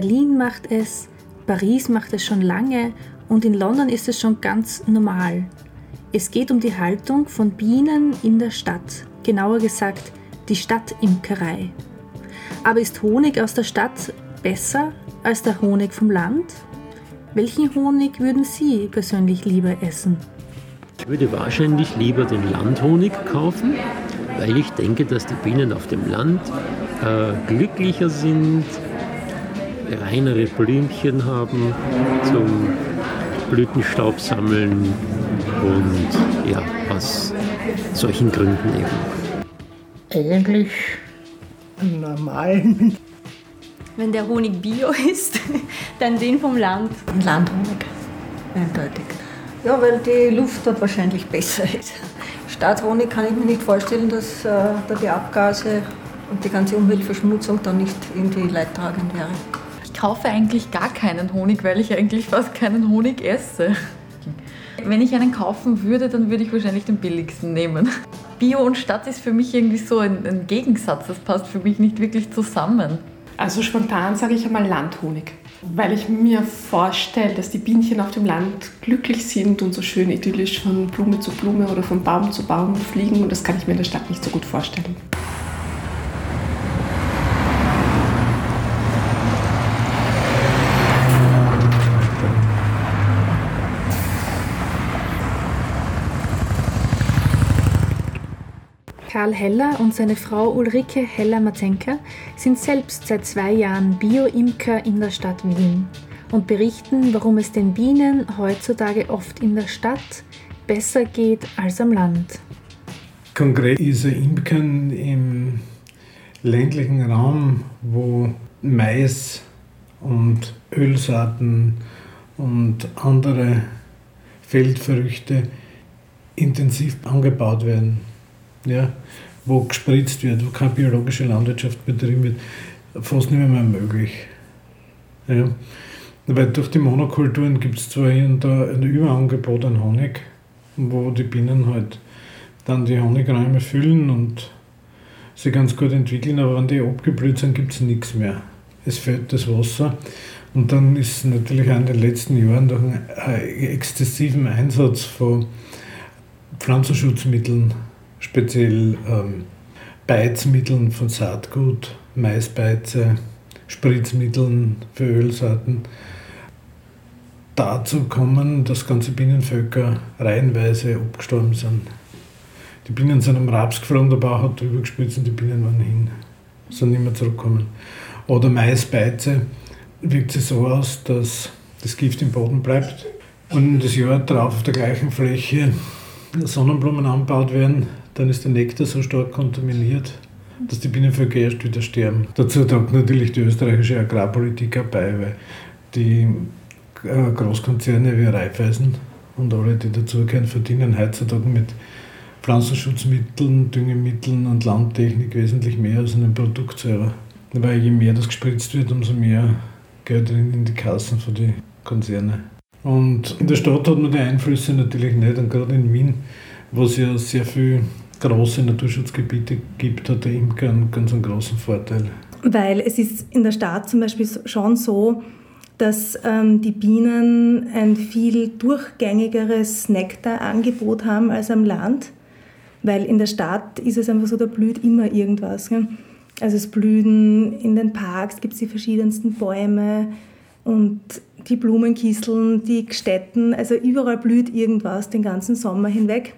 Berlin macht es, Paris macht es schon lange und in London ist es schon ganz normal. Es geht um die Haltung von Bienen in der Stadt, genauer gesagt die Stadtimkerei. Aber ist Honig aus der Stadt besser als der Honig vom Land? Welchen Honig würden Sie persönlich lieber essen? Ich würde wahrscheinlich lieber den Landhonig kaufen, weil ich denke, dass die Bienen auf dem Land äh, glücklicher sind, reinere Blümchen haben zum Blütenstaub sammeln und ja, aus solchen Gründen eben. Eigentlich normalen. Wenn der Honig bio ist, dann den vom Land. Landhonig, eindeutig. Ja, weil die Luft dort wahrscheinlich besser ist. Staatshonig kann ich mir nicht vorstellen, dass äh, da die Abgase und die ganze Umweltverschmutzung dann nicht irgendwie leidtragend wäre. Ich kaufe eigentlich gar keinen Honig, weil ich eigentlich fast keinen Honig esse. Wenn ich einen kaufen würde, dann würde ich wahrscheinlich den billigsten nehmen. Bio und Stadt ist für mich irgendwie so ein, ein Gegensatz. Das passt für mich nicht wirklich zusammen. Also spontan sage ich einmal Landhonig, weil ich mir vorstelle, dass die Bienchen auf dem Land glücklich sind und so schön idyllisch von Blume zu Blume oder von Baum zu Baum fliegen und das kann ich mir in der Stadt nicht so gut vorstellen. Karl Heller und seine Frau Ulrike Heller-Mazenka sind selbst seit zwei Jahren Bio-Imker in der Stadt Wien und berichten, warum es den Bienen heutzutage oft in der Stadt besser geht als am Land. Konkret ist ein Imkern im ländlichen Raum, wo Mais und Ölsaaten und andere Feldfrüchte intensiv angebaut werden ja, wo gespritzt wird, wo keine biologische Landwirtschaft betrieben wird, fast nicht mehr möglich. Ja. Weil durch die Monokulturen gibt es zwar hier und da ein Überangebot an Honig, wo die Bienen halt dann die Honigräume füllen und sie ganz gut entwickeln, aber wenn die abgeblüht sind, gibt es nichts mehr. Es fehlt das Wasser. Und dann ist natürlich auch in den letzten Jahren durch einen exzessiven Einsatz von Pflanzenschutzmitteln speziell ähm, Beizmitteln von Saatgut, Maisbeize, Spritzmitteln für Ölsaaten dazu kommen, dass ganze Bienenvölker reihenweise abgestorben sind. Die Bienen sind am Raps geflogen, der Bauch hat drüber gespritzt und die Bienen waren hin, sind nicht mehr zurückgekommen. Oder Maisbeize wirkt sich so aus, dass das Gift im Boden bleibt und das Jahr darauf auf der gleichen Fläche Sonnenblumen angebaut werden, dann ist der Nektar so stark kontaminiert, dass die Bienenvölker erst wieder sterben. Dazu trägt natürlich die österreichische Agrarpolitik bei, weil die äh, Großkonzerne wie Raiffeisen und alle, die dazugehören, verdienen heutzutage mit Pflanzenschutzmitteln, Düngemitteln und Landtechnik wesentlich mehr als einem Produkt selber. Weil je mehr das gespritzt wird, umso mehr Geld in die Kassen für die Konzerne. Und in der Stadt hat man die Einflüsse natürlich nicht, und gerade in Wien, wo es ja sehr viele große Naturschutzgebiete gibt, hat der Imker einen ganz einen großen Vorteil. Weil es ist in der Stadt zum Beispiel schon so, dass ähm, die Bienen ein viel durchgängigeres Nektarangebot haben als am Land. Weil in der Stadt ist es einfach so, da blüht immer irgendwas. Gell? Also es blühen in den Parks, gibt es die verschiedensten Bäume und die Blumenkisteln, die Gstetten, also überall blüht irgendwas den ganzen Sommer hinweg.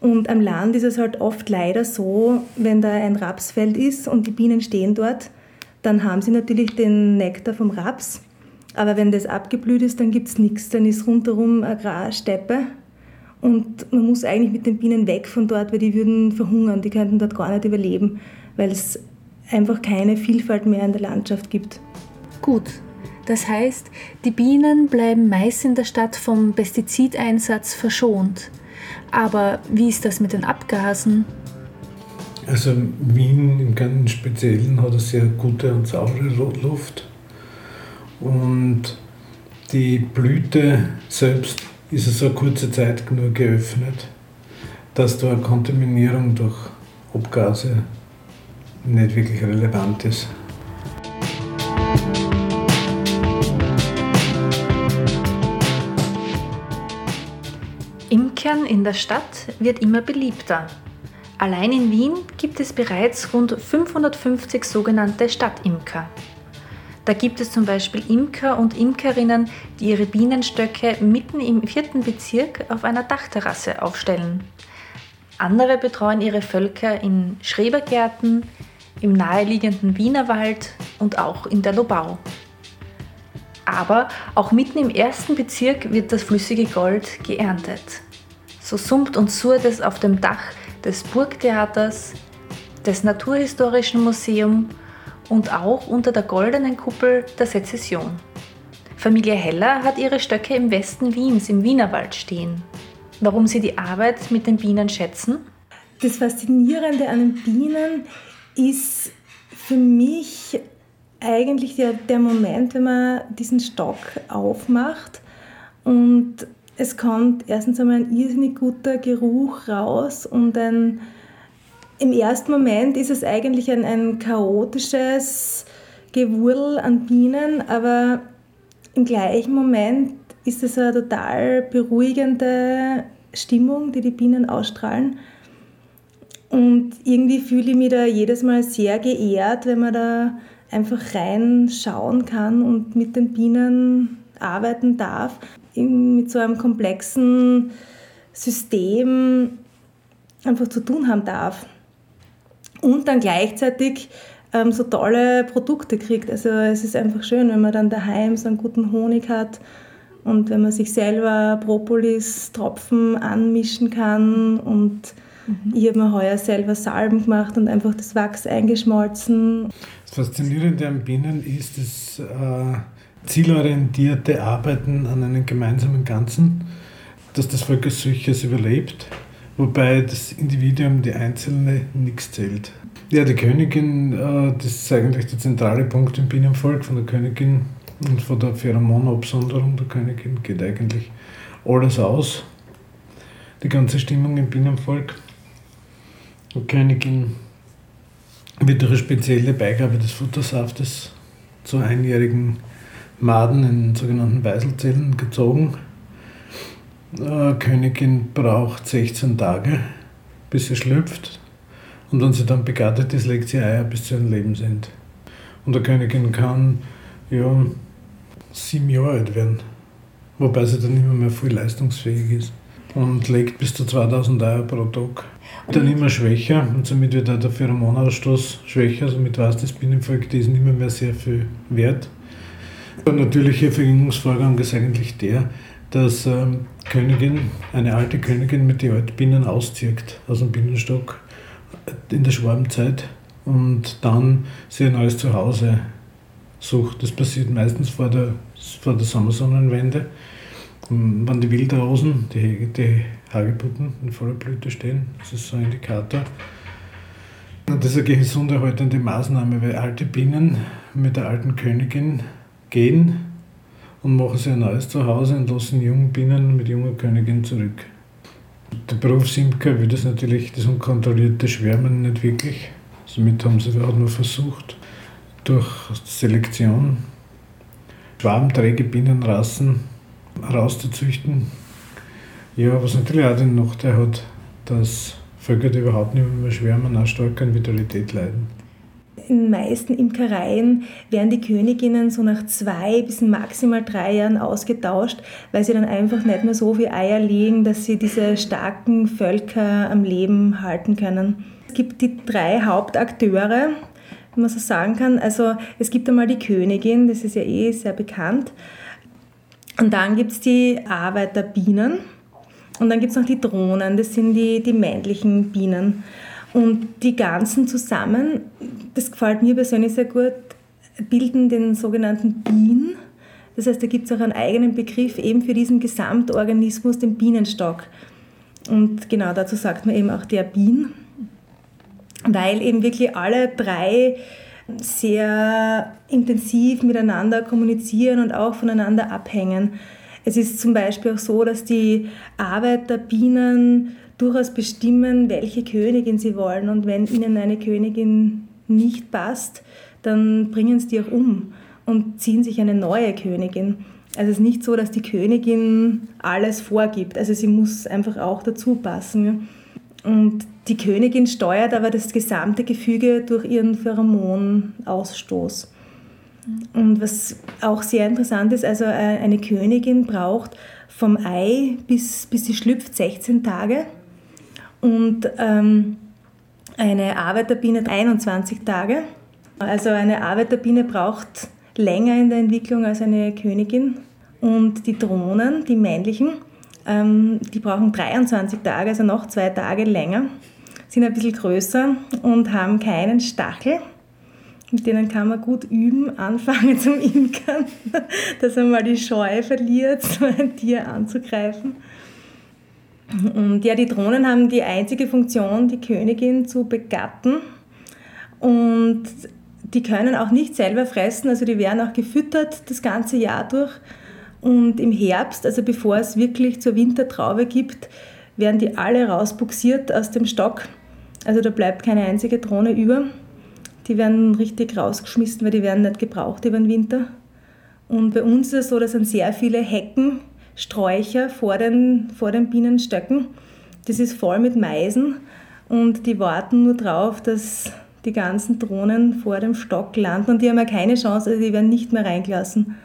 Und am Land ist es halt oft leider so, wenn da ein Rapsfeld ist und die Bienen stehen dort, dann haben sie natürlich den Nektar vom Raps. Aber wenn das abgeblüht ist, dann gibt es nichts. Dann ist rundherum Agrarsteppe. Und man muss eigentlich mit den Bienen weg von dort, weil die würden verhungern. Die könnten dort gar nicht überleben, weil es einfach keine Vielfalt mehr in der Landschaft gibt. Gut, das heißt, die Bienen bleiben meist in der Stadt vom Pestizideinsatz verschont. Aber wie ist das mit den Abgasen? Also Wien im ganz Speziellen hat eine sehr gute und saubere Luft. Und die Blüte selbst ist so eine kurze Zeit nur geöffnet, dass da eine Kontaminierung durch Abgase nicht wirklich relevant ist. Imkern in der Stadt wird immer beliebter. Allein in Wien gibt es bereits rund 550 sogenannte Stadtimker. Da gibt es zum Beispiel Imker und Imkerinnen, die ihre Bienenstöcke mitten im vierten Bezirk auf einer Dachterrasse aufstellen. Andere betreuen ihre Völker in Schrebergärten, im naheliegenden Wienerwald und auch in der Lobau. Aber auch mitten im ersten Bezirk wird das flüssige Gold geerntet. So summt und surrt es auf dem Dach des Burgtheaters, des Naturhistorischen Museums und auch unter der goldenen Kuppel der Sezession. Familie Heller hat ihre Stöcke im Westen Wiens im Wienerwald stehen. Warum sie die Arbeit mit den Bienen schätzen? Das Faszinierende an den Bienen ist für mich eigentlich der, der Moment, wenn man diesen Stock aufmacht und es kommt erstens einmal ein irrsinnig guter Geruch raus und ein, im ersten Moment ist es eigentlich ein, ein chaotisches Gewurl an Bienen, aber im gleichen Moment ist es eine total beruhigende Stimmung, die die Bienen ausstrahlen. Und irgendwie fühle ich mich da jedes Mal sehr geehrt, wenn man da einfach reinschauen kann und mit den Bienen arbeiten darf mit so einem komplexen System einfach zu tun haben darf. Und dann gleichzeitig ähm, so tolle Produkte kriegt. Also es ist einfach schön, wenn man dann daheim so einen guten Honig hat und wenn man sich selber Propolis-Tropfen anmischen kann und mhm. ich habe mir heuer selber Salben gemacht und einfach das Wachs eingeschmolzen. Das Faszinierende an Bienen ist, dass äh, zielorientierte Arbeiten an einem gemeinsamen Ganzen, dass das Volk als solches überlebt, wobei das Individuum, die Einzelne, nichts zählt. Ja, die Königin, äh, das ist eigentlich der zentrale Punkt im Bienenvolk von der Königin und von der Pheromonabsonderung der Königin geht eigentlich alles aus. Die ganze Stimmung im Bienenvolk. Die Königin wird durch eine spezielle Beigabe des Futtersaftes zur einjährigen Maden in sogenannten Weißelzellen gezogen. Äh, Königin braucht 16 Tage, bis sie schlüpft. Und wenn sie dann begattet ist, legt sie Eier bis zu ihrem Lebensende. Und der Königin kann ja, sieben Jahre alt werden, wobei sie dann immer mehr viel leistungsfähig ist und legt bis zu 2000 Eier pro Tag. Dann immer schwächer und somit wird auch der Pheromonausstoß schwächer, somit weiß das Bienenvolk, die ist nicht mehr, mehr sehr viel wert. Der natürliche Verjüngungsvorgang ist eigentlich der, dass ähm, Königin, eine alte Königin mit den Altbienen auszieht aus dem Bienenstock in der Schwarmzeit und dann sich ein neues Zuhause sucht. Das passiert meistens vor der, vor der Sommersonnenwende, wenn die Wildrosen, die, die Hagebutten in voller Blüte stehen. Das ist so ein Indikator. Und das ist eine gesunderhaltende Maßnahme, weil alte Bienen mit der alten Königin gehen und machen sich ein neues Zuhause und lassen jungen Bienen mit junger Königin zurück. Der Berufsimker will das natürlich, das unkontrollierte Schwärmen nicht wirklich. Somit haben sie auch nur versucht, durch Selektion schwarmträge Bienenrassen rauszuzüchten. Ja, was natürlich auch den Nachteil hat, dass Völker, die überhaupt nicht mehr schwärmen, auch stark an Vitalität leiden in den meisten Imkereien werden die Königinnen so nach zwei bis maximal drei Jahren ausgetauscht, weil sie dann einfach nicht mehr so viel Eier legen, dass sie diese starken Völker am Leben halten können. Es gibt die drei Hauptakteure, wenn man so sagen kann. Also es gibt einmal die Königin, das ist ja eh sehr bekannt. Und dann gibt es die Arbeiterbienen. Und dann gibt es noch die Drohnen, das sind die, die männlichen Bienen. Und die ganzen zusammen, das gefällt mir persönlich sehr gut, bilden den sogenannten Bien. Das heißt, da gibt es auch einen eigenen Begriff eben für diesen Gesamtorganismus, den Bienenstock. Und genau dazu sagt man eben auch der Bien, weil eben wirklich alle drei sehr intensiv miteinander kommunizieren und auch voneinander abhängen. Es ist zum Beispiel auch so, dass die Arbeiterbienen durchaus bestimmen, welche Königin sie wollen. Und wenn ihnen eine Königin nicht passt, dann bringen sie die auch um und ziehen sich eine neue Königin. Also es ist nicht so, dass die Königin alles vorgibt. Also sie muss einfach auch dazu passen. Und die Königin steuert aber das gesamte Gefüge durch ihren Pheromonausstoß. Und was auch sehr interessant ist, also äh, eine Königin braucht vom Ei bis, bis sie schlüpft 16 Tage und ähm, eine Arbeiterbiene 21 Tage. Also eine Arbeiterbiene braucht länger in der Entwicklung als eine Königin. Und die Drohnen, die männlichen, ähm, die brauchen 23 Tage, also noch zwei Tage länger, sind ein bisschen größer und haben keinen Stachel. Mit denen kann man gut üben, anfangen zum Imkern, dass er mal die Scheu verliert, so ein Tier anzugreifen. Und ja, die Drohnen haben die einzige Funktion, die Königin zu begatten. Und die können auch nicht selber fressen, also die werden auch gefüttert das ganze Jahr durch. Und im Herbst, also bevor es wirklich zur Wintertraube gibt, werden die alle rausbuxiert aus dem Stock. Also da bleibt keine einzige Drohne über. Die werden richtig rausgeschmissen, weil die werden nicht gebraucht über den Winter. Und bei uns ist es so, da sind sehr viele Hecken, Sträucher vor den, vor den Bienenstöcken. Das ist voll mit Meisen und die warten nur drauf, dass die ganzen Drohnen vor dem Stock landen und die haben ja keine Chance, also die werden nicht mehr reingelassen.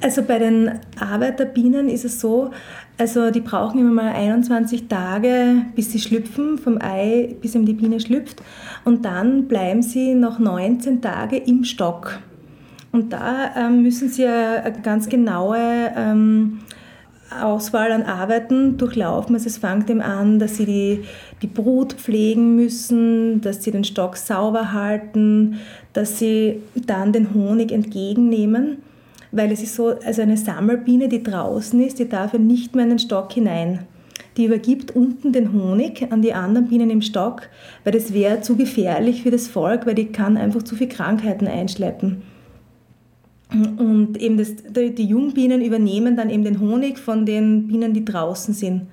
Also bei den Arbeiterbienen ist es so, also die brauchen immer mal 21 Tage, bis sie schlüpfen, vom Ei bis eben die Biene schlüpft. Und dann bleiben sie noch 19 Tage im Stock. Und da ähm, müssen sie eine ganz genaue ähm, Auswahl an Arbeiten durchlaufen. Also es fängt eben an, dass sie die, die Brut pflegen müssen, dass sie den Stock sauber halten, dass sie dann den Honig entgegennehmen weil es ist so, also eine Sammelbiene, die draußen ist, die darf ja nicht mehr in den Stock hinein. Die übergibt unten den Honig an die anderen Bienen im Stock, weil das wäre zu gefährlich für das Volk, weil die kann einfach zu viel Krankheiten einschleppen. Und eben das, die Jungbienen übernehmen dann eben den Honig von den Bienen, die draußen sind.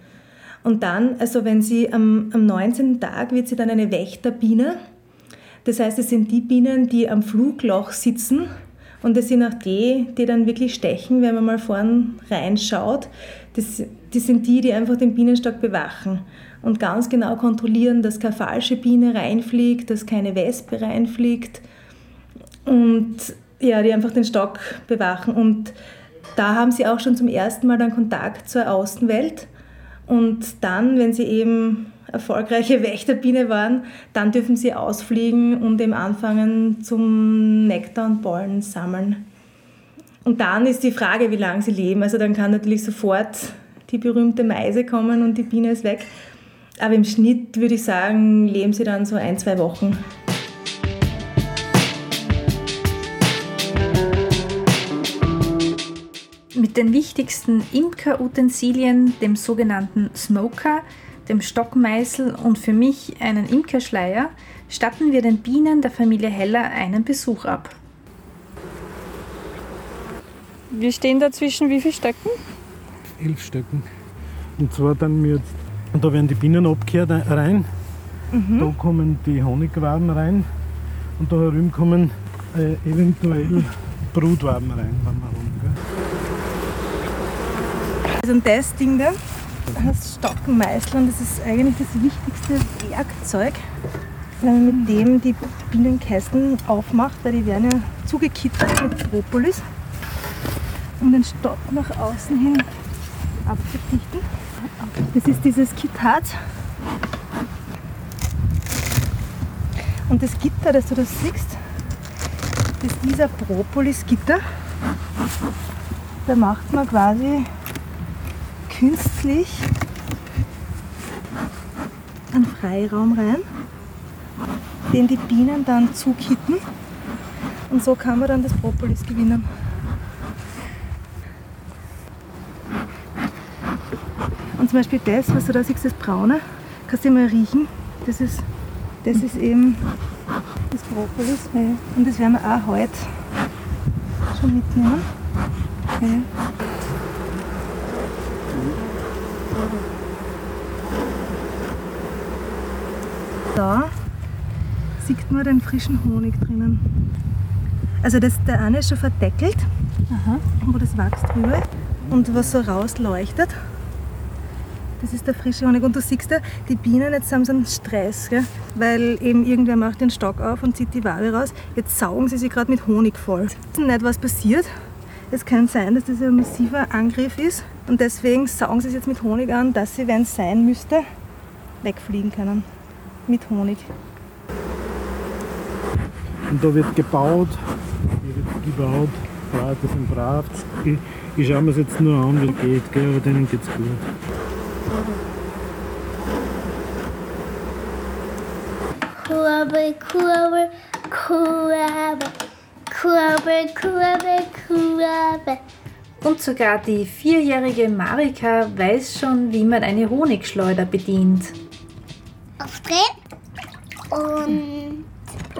Und dann, also wenn sie am, am 19. Tag wird sie dann eine Wächterbiene. Das heißt, es sind die Bienen, die am Flugloch sitzen und das sind auch die, die dann wirklich stechen, wenn man mal vorn reinschaut. Das, das sind die, die einfach den Bienenstock bewachen und ganz genau kontrollieren, dass keine falsche Biene reinfliegt, dass keine Wespe reinfliegt und ja, die einfach den Stock bewachen. Und da haben sie auch schon zum ersten Mal dann Kontakt zur Außenwelt. Und dann, wenn sie eben erfolgreiche Wächterbiene waren, dann dürfen sie ausfliegen und eben anfangen zum Nektar und Pollen sammeln. Und dann ist die Frage, wie lange sie leben. Also dann kann natürlich sofort die berühmte Meise kommen und die Biene ist weg. Aber im Schnitt würde ich sagen, leben sie dann so ein, zwei Wochen. Mit den wichtigsten Imker-Utensilien, dem sogenannten Smoker, dem Stockmeißel und für mich einen Imkerschleier, statten wir den Bienen der Familie Heller einen Besuch ab. Wir stehen da zwischen wie viele Stöcken? Elf Stöcken. Und zwar dann wir jetzt, und da werden die Bienen abgekehrt rein, mhm. da kommen die Honigwaben rein und da herum kommen äh, eventuell Brutwaben rein, wenn wir haben. Also das Ding da heißt Stockenmeißel und das ist eigentlich das wichtigste Werkzeug, mit dem die Bienenkästen aufmacht, weil die werden ja zugekittert mit Propolis, um den Stock nach außen hin abzudichten. Das ist dieses Kittat. Und das Gitter, das du da siehst, das ist ein Propolis-Gitter. Da macht man quasi künstlich einen Freiraum rein, den die Bienen dann zukitten und so kann man dann das Propolis gewinnen. Und zum Beispiel das, was du da siehst, das Braune, kannst du mal riechen. Das ist, das ist eben das Propolis. Und das werden wir auch heute schon mitnehmen. Da sieht man den frischen Honig drinnen. Also das, der eine ist schon verdeckelt, Aha. wo das Wachs drüber ist und was so rausleuchtet. Das ist der frische Honig. Und du siehst ja, die Bienen, jetzt haben sie einen Stress, gell? weil eben irgendwer macht den Stock auf und zieht die Wabe raus. Jetzt saugen sie sich gerade mit Honig voll. Ich weiß nicht, was passiert. Es kann sein, dass das ein massiver Angriff ist und deswegen saugen sie es jetzt mit Honig an, dass sie, wenn es sein müsste, wegfliegen können. Mit Honig. Und da wird gebaut, hier wird gebaut, die Leute sind brav. Ich, ich schaue mir es jetzt nur an, wie es geht, gell? aber denen geht es gut. Kurbel, Kurbel, Kurbel, Kurbel, Kurbel, Kurbel. Und sogar die vierjährige Marika weiß schon, wie man eine Honigschleuder bedient. Aufdrehen und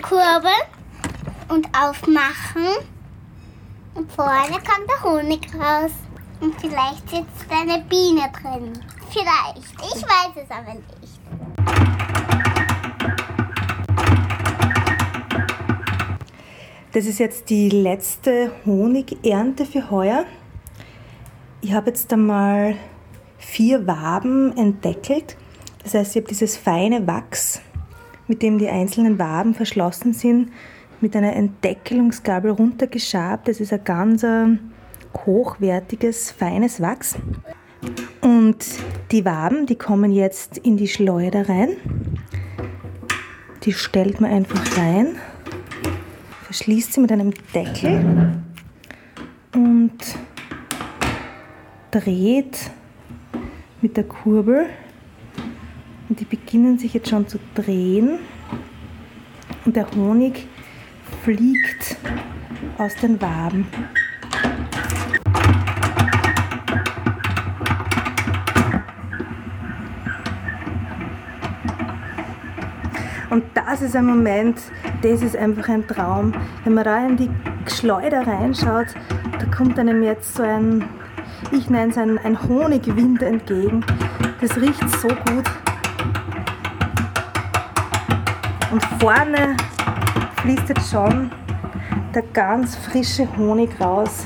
kurbeln und aufmachen. Und vorne kommt der Honig raus. Und vielleicht sitzt eine Biene drin. Vielleicht. Ich weiß es aber nicht. Das ist jetzt die letzte Honigernte für heuer. Ich habe jetzt einmal vier Waben entdeckelt. Das heißt, ich habe dieses feine Wachs, mit dem die einzelnen Waben verschlossen sind, mit einer Entdeckelungsgabel runtergeschabt. Das ist ein ganz äh, hochwertiges, feines Wachs. Und die Waben, die kommen jetzt in die Schleuder rein. Die stellt man einfach rein verschließt sie mit einem Deckel und dreht mit der Kurbel. Und die beginnen sich jetzt schon zu drehen. Und der Honig fliegt aus den Waben. Und das ist ein Moment, das ist einfach ein Traum. Wenn man da in die Schleuder reinschaut, da kommt einem jetzt so ein, ich nenne es ein, ein Honigwind entgegen. Das riecht so gut. Und vorne fließt jetzt schon der ganz frische Honig raus.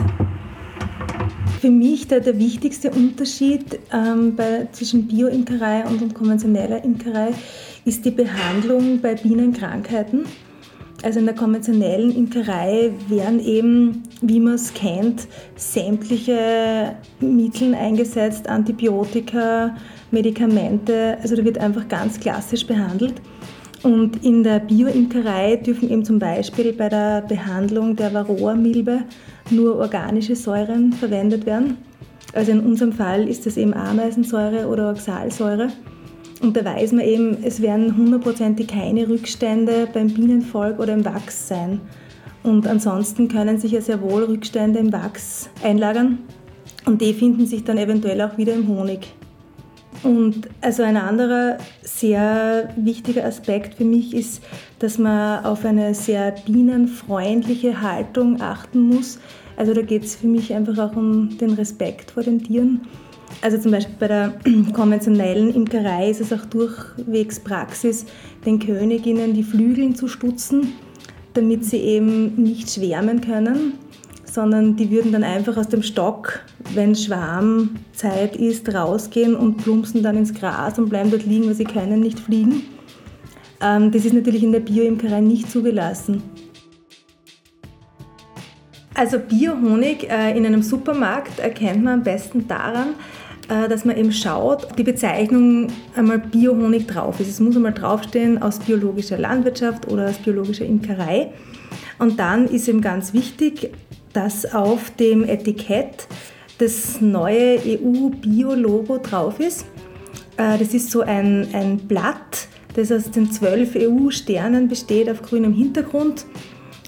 Für mich der, der wichtigste Unterschied ähm, bei, zwischen Bioimkerei und, konventioneller Imkerei ist die Behandlung bei Bienenkrankheiten. Also in der konventionellen Imkerei werden eben, wie man es kennt, sämtliche Mittel eingesetzt, Antibiotika, Medikamente. Also da wird einfach ganz klassisch behandelt. Und in der Bioimkerei dürfen eben zum Beispiel bei der Behandlung der Varroa-Milbe nur organische Säuren verwendet werden. Also in unserem Fall ist das eben Ameisensäure oder Oxalsäure. Und da weiß man eben, es werden hundertprozentig keine Rückstände beim Bienenvolk oder im Wachs sein. Und ansonsten können sich ja sehr wohl Rückstände im Wachs einlagern und die finden sich dann eventuell auch wieder im Honig. Und also ein anderer sehr wichtiger Aspekt für mich ist, dass man auf eine sehr bienenfreundliche Haltung achten muss. Also da geht es für mich einfach auch um den Respekt vor den Tieren. Also zum Beispiel bei der konventionellen Imkerei ist es auch durchwegs Praxis, den Königinnen die Flügel zu stutzen, damit sie eben nicht schwärmen können, sondern die würden dann einfach aus dem Stock, wenn Schwarmzeit ist, rausgehen und plumpsen dann ins Gras und bleiben dort liegen, weil sie können nicht fliegen. Ähm, das ist natürlich in der Bioimkerei nicht zugelassen. Also Biohonig äh, in einem Supermarkt erkennt man am besten daran, äh, dass man eben schaut, ob die Bezeichnung einmal Biohonig drauf ist. Es muss einmal draufstehen aus biologischer Landwirtschaft oder aus biologischer Imkerei. Und dann ist eben ganz wichtig, dass auf dem Etikett das neue EU-Bio-Logo drauf ist. Äh, das ist so ein, ein Blatt, das aus den zwölf EU-Sternen besteht auf grünem Hintergrund.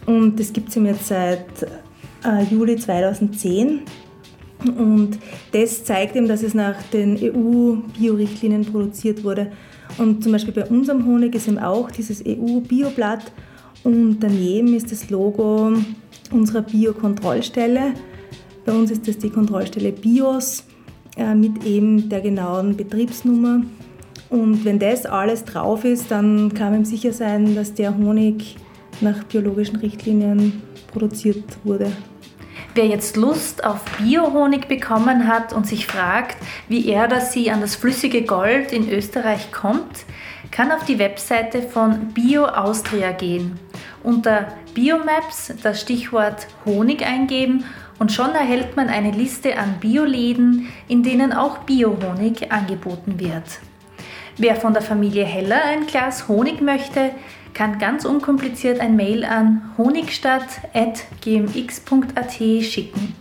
Und das gibt es jetzt seit äh, Juli 2010. Und das zeigt eben, dass es nach den EU-Bio-Richtlinien produziert wurde. Und zum Beispiel bei unserem Honig ist eben auch dieses EU-Bioblatt und daneben ist das Logo unserer Bio-Kontrollstelle. Bei uns ist das die Kontrollstelle BIOS äh, mit eben der genauen Betriebsnummer. Und wenn das alles drauf ist, dann kann man sicher sein, dass der Honig nach biologischen Richtlinien produziert wurde. Wer jetzt Lust auf Biohonig bekommen hat und sich fragt, wie er oder sie an das flüssige Gold in Österreich kommt, kann auf die Webseite von Bio Austria gehen. Unter Biomaps das Stichwort Honig eingeben und schon erhält man eine Liste an Bioläden, in denen auch Biohonig angeboten wird. Wer von der Familie Heller ein Glas Honig möchte, kann ganz unkompliziert ein Mail an honigstadt.gmx.at schicken.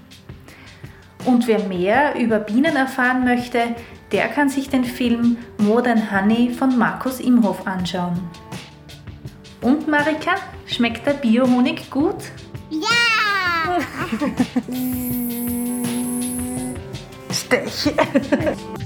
Und wer mehr über Bienen erfahren möchte, der kann sich den Film Modern Honey von Markus Imhoff anschauen. Und Marika, schmeckt der Biohonig gut? Ja! Stech.